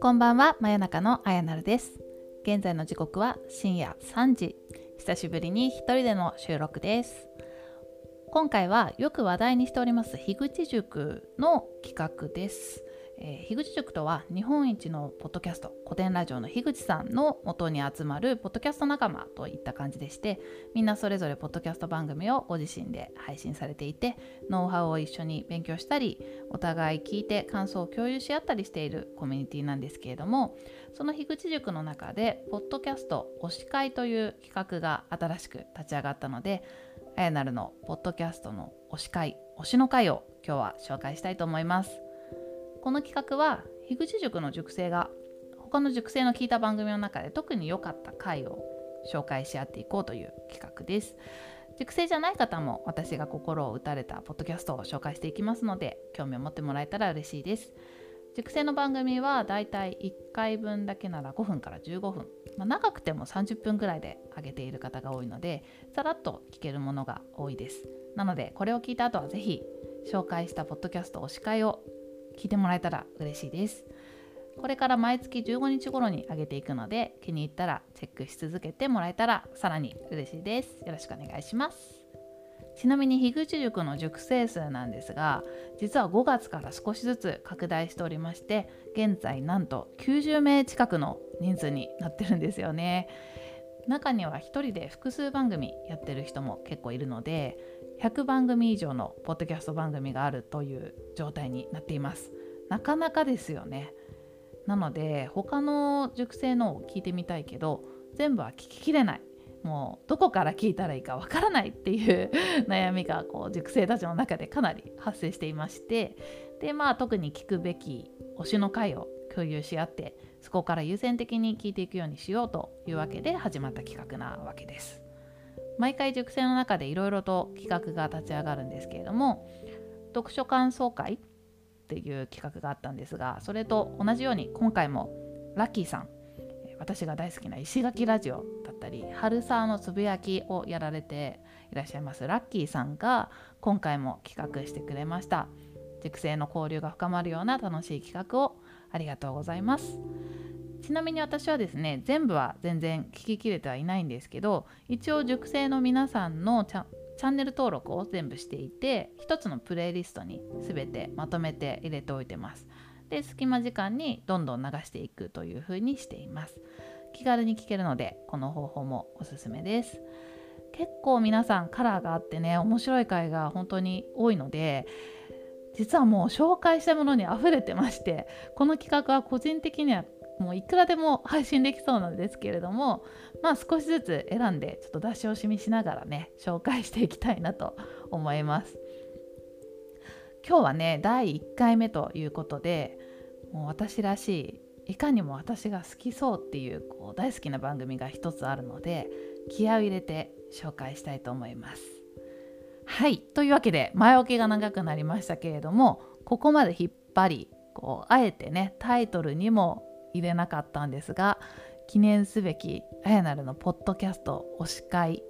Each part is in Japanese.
こんばんは真夜中のあやなるです。現在の時刻は深夜3時。久しぶりに一人での収録です。今回はよく話題にしております樋口塾の企画です。えー、樋口塾とは日本一のポッドキャスト古典ラジオの樋口さんの元に集まるポッドキャスト仲間といった感じでしてみんなそれぞれポッドキャスト番組をご自身で配信されていてノウハウを一緒に勉強したりお互い聞いて感想を共有し合ったりしているコミュニティなんですけれどもその樋口塾の中でポッドキャスト推し会という企画が新しく立ち上がったのであやなるのポッドキャストの推し会推しの会を今日は紹介したいと思います。この企画は樋口塾の塾生が他の塾生の聞いた番組の中で特に良かった回を紹介し合っていこうという企画です。塾生じゃない方も私が心を打たれたポッドキャストを紹介していきますので興味を持ってもらえたら嬉しいです。塾生の番組はだいたい1回分だけなら5分から15分、まあ、長くても30分ぐらいで上げている方が多いのでさらっと聞けるものが多いです。なのでこれを聞いた後は是非紹介したポッドキャスト推し会を聞いてもらえたら嬉しいです。これから毎月15日頃に上げていくので気に入ったらチェックし続けてもらえたらさらに嬉しいです。よろしくお願いします。ちなみに樋口塾の塾生数なんですが実は5月から少しずつ拡大しておりまして現在なんと90名近くの人数になってるんですよね。中には1人で複数番組やってる人も結構いるので100番組以上のポッドキャスト番組があるという状態になっています。なかなかですよね。なので他の熟成のを聞いてみたいけど全部は聞ききれない。もうどこから聞いたらいいかわからないっていう 悩みがこう熟成たちの中でかなり発生していまして。でまあ特に聞くべき推しの回を共有し合ってそこから優先的に聞いていくようにしようというわけで始まった企画なわけです。毎回熟成の中でいろいろと企画が立ち上がるんですけれども読書感想会っていう企画があったんですがそれと同じように今回もラッキーさん私が大好きな石垣ラジオだったり春沢のつぶやきをやられていらっしゃいますラッキーさんが今回も企画してくれました。熟成の交流が深まるような楽しい企画をありがとうございます。ちなみに私はですね全部は全然聞ききれてはいないんですけど一応熟成の皆さんのチャンネル登録を全部していて一つのプレイリストに全てまとめて入れておいてます。で隙間時間にどんどん流していくという風にしています。気軽に聞けるのでこの方法もおすすめです。結構皆さんカラーがあってね面白い回が本当に多いので実はもう紹介したものに溢れてましてこの企画は個人的にはもういくらでも配信できそうなんですけれどもまあ少しずつ選んでちょっと出し惜しみしながらね紹介していきたいなと思います。今日はね第1回目ということでもう私らしいいかにも私が好きそうっていうこう大好きな番組が一つあるので気合を入れて紹介したいと思います。はいというわけで前置きが長くなりましたけれどもここまで引っ張りこうあえてねタイトルにも入れなかったんですが記念すべきあやなるのポッドキャスト推し会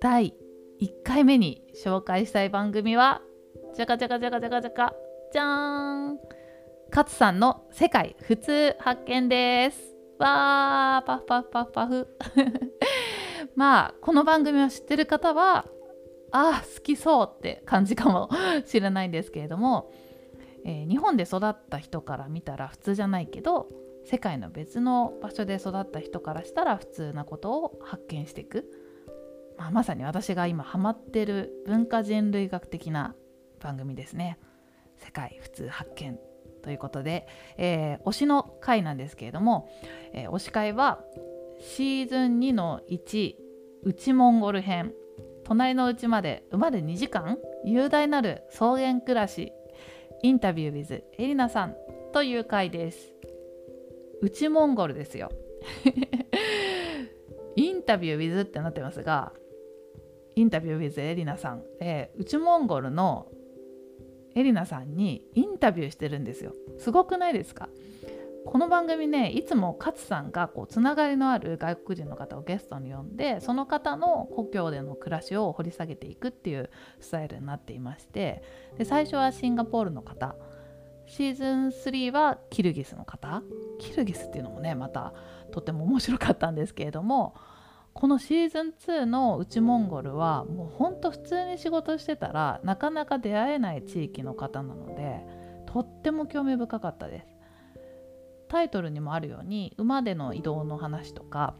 第1回目に紹介したい番組はじゃかじゃかじゃかじゃかじゃかじゃーん。勝さんの世界普通発見です。わーパフパフパフパフ。まあこの番組を知ってる方はあ好きそうって感じかもしれないんですけれども、えー、日本で育った人から見たら普通じゃないけど世界の別の場所で育った人からしたら普通なことを発見していく、まあ、まさに私が今ハマってる文化人類学的な番組ですね。世界普通発見ということで、えー、推しの回なんですけれども、えー、推し会はシーズン2の1内モンゴル編。隣の家まで馬で2時間雄大なる草原暮らし。インタビュー with エリナさんという回です。内モンゴルですよ。インタビュー with ってなってますがインタビュー with エリナさん、えー、内モンゴルのエリナさんにインタビューしてるんですよ。すごくないですか？この番組ねいつも勝さんがこうつながりのある外国人の方をゲストに呼んでその方の故郷での暮らしを掘り下げていくっていうスタイルになっていましてで最初はシンガポールの方シーズン3はキルギスの方。キルギスっていうのもねまたとっても面白かったんですけれどもこのシーズン2の内モンゴルはもうほんと普通に仕事してたらなかなか出会えない地域の方なのでとっても興味深かったです。タイトルにもあるように馬での移動の話とか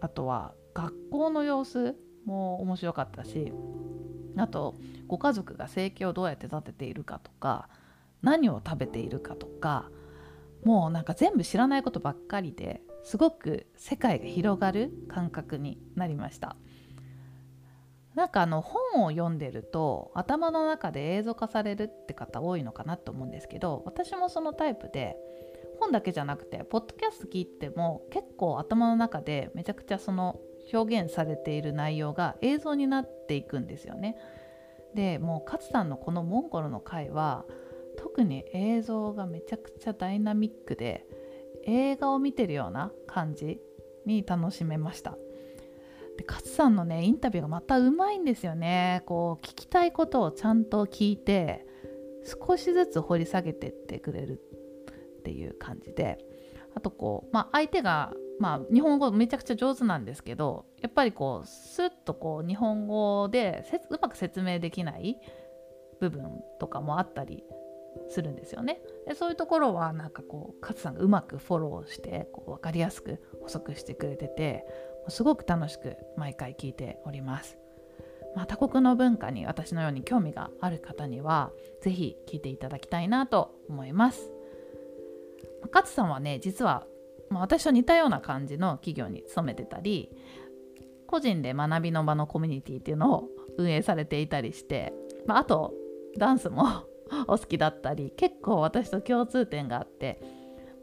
あとは学校の様子も面白かったしあとご家族が生計をどうやって立てているかとか何を食べているかとかもうなんか全部知らないことばっかりですごく世界が広がる感覚になりましたなんかあの本を読んでると頭の中で映像化されるって方多いのかなと思うんですけど私もそのタイプで本だけじゃなくてポッドキャスト聞いても結構頭の中でめちゃくちゃその表現されている内容が映像になっていくんですよね。でもう勝さんのこのモンゴルの回は特に映像がめちゃくちゃダイナミックで映画を見てるような感じに楽しめました。で勝さんのねインタビューがまたうまいんですよね。こう聞きたいことをちゃんと聞いて少しずつ掘り下げてってくれるっていう感じで。あとこう、まあ、相手が、まあ、日本語めちゃくちゃ上手なんですけどやっぱりこうスッとこう日本語でうまく説明できない部分とかもあったりするんですよね。でそういうところはなんかこう勝さんがうまくフォローしてこう分かりやすく補足してくれててすごく楽しく毎回聞いております。まあ、他国の文化に私のように興味がある方には是非聞いていただきたいなと思います。勝さんはね実は、まあ、私と似たような感じの企業に勤めてたり個人で学びの場のコミュニティっていうのを運営されていたりして、まあ、あとダンスもお好きだったり結構私と共通点があって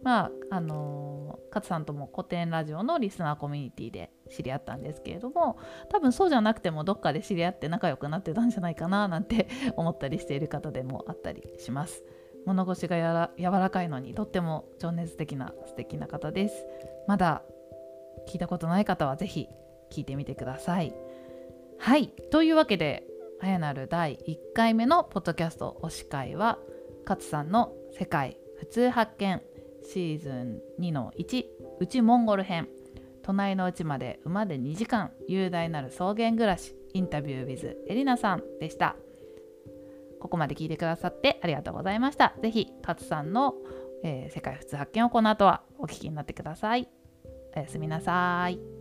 まああのー、勝さんとも古典ラジオのリスナーコミュニティで知り合ったんですけれども多分そうじゃなくてもどっかで知り合って仲良くなってたんじゃないかななんて 思ったりしている方でもあったりします。物腰がやら柔らかいのにとっても情熱的な素敵な方です。まだ聞いたことない方は是非聞いてみてください。はいというわけであやなる第1回目のポッドキャスト推し会は勝さんの「世界普通発見」シーズン2の1内モンゴル編。隣のうちまで馬で2時間雄大なる草原暮らしインタビュー with エリナさんでした。ここまで聞いてくださってありがとうございました。是非勝さんの、えー、世界普通発見をこの後はお聞きになってください。おやすみなさい。